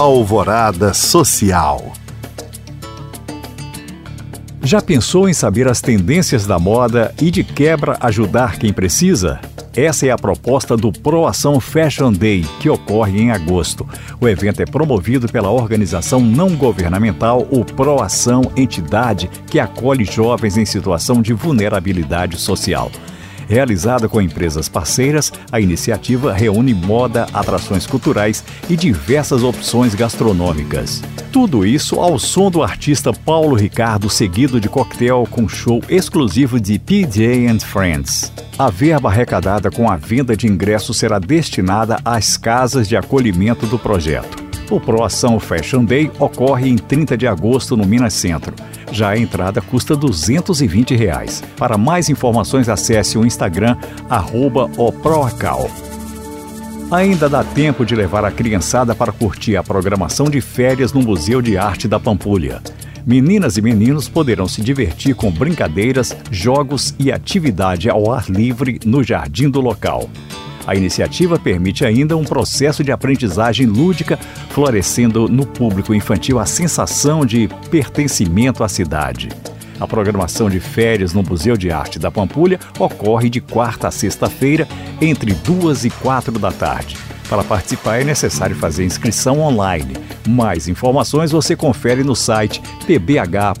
Alvorada Social. Já pensou em saber as tendências da moda e de quebra ajudar quem precisa? Essa é a proposta do Proação Fashion Day, que ocorre em agosto. O evento é promovido pela organização não governamental o Proação, entidade que acolhe jovens em situação de vulnerabilidade social. Realizada com empresas parceiras, a iniciativa reúne moda, atrações culturais e diversas opções gastronômicas. Tudo isso ao som do artista Paulo Ricardo, seguido de coquetel com show exclusivo de PJ and Friends. A verba arrecadada com a venda de ingressos será destinada às casas de acolhimento do projeto. O Proação Fashion Day ocorre em 30 de agosto no Minas Centro. Já a entrada custa 220 reais. Para mais informações, acesse o Instagram, oproacal. Ainda dá tempo de levar a criançada para curtir a programação de férias no Museu de Arte da Pampulha. Meninas e meninos poderão se divertir com brincadeiras, jogos e atividade ao ar livre no jardim do local. A iniciativa permite ainda um processo de aprendizagem lúdica, florescendo no público infantil a sensação de pertencimento à cidade. A programação de férias no Museu de Arte da Pampulha ocorre de quarta a sexta-feira, entre duas e quatro da tarde. Para participar é necessário fazer inscrição online. Mais informações você confere no site pbh.gov.br.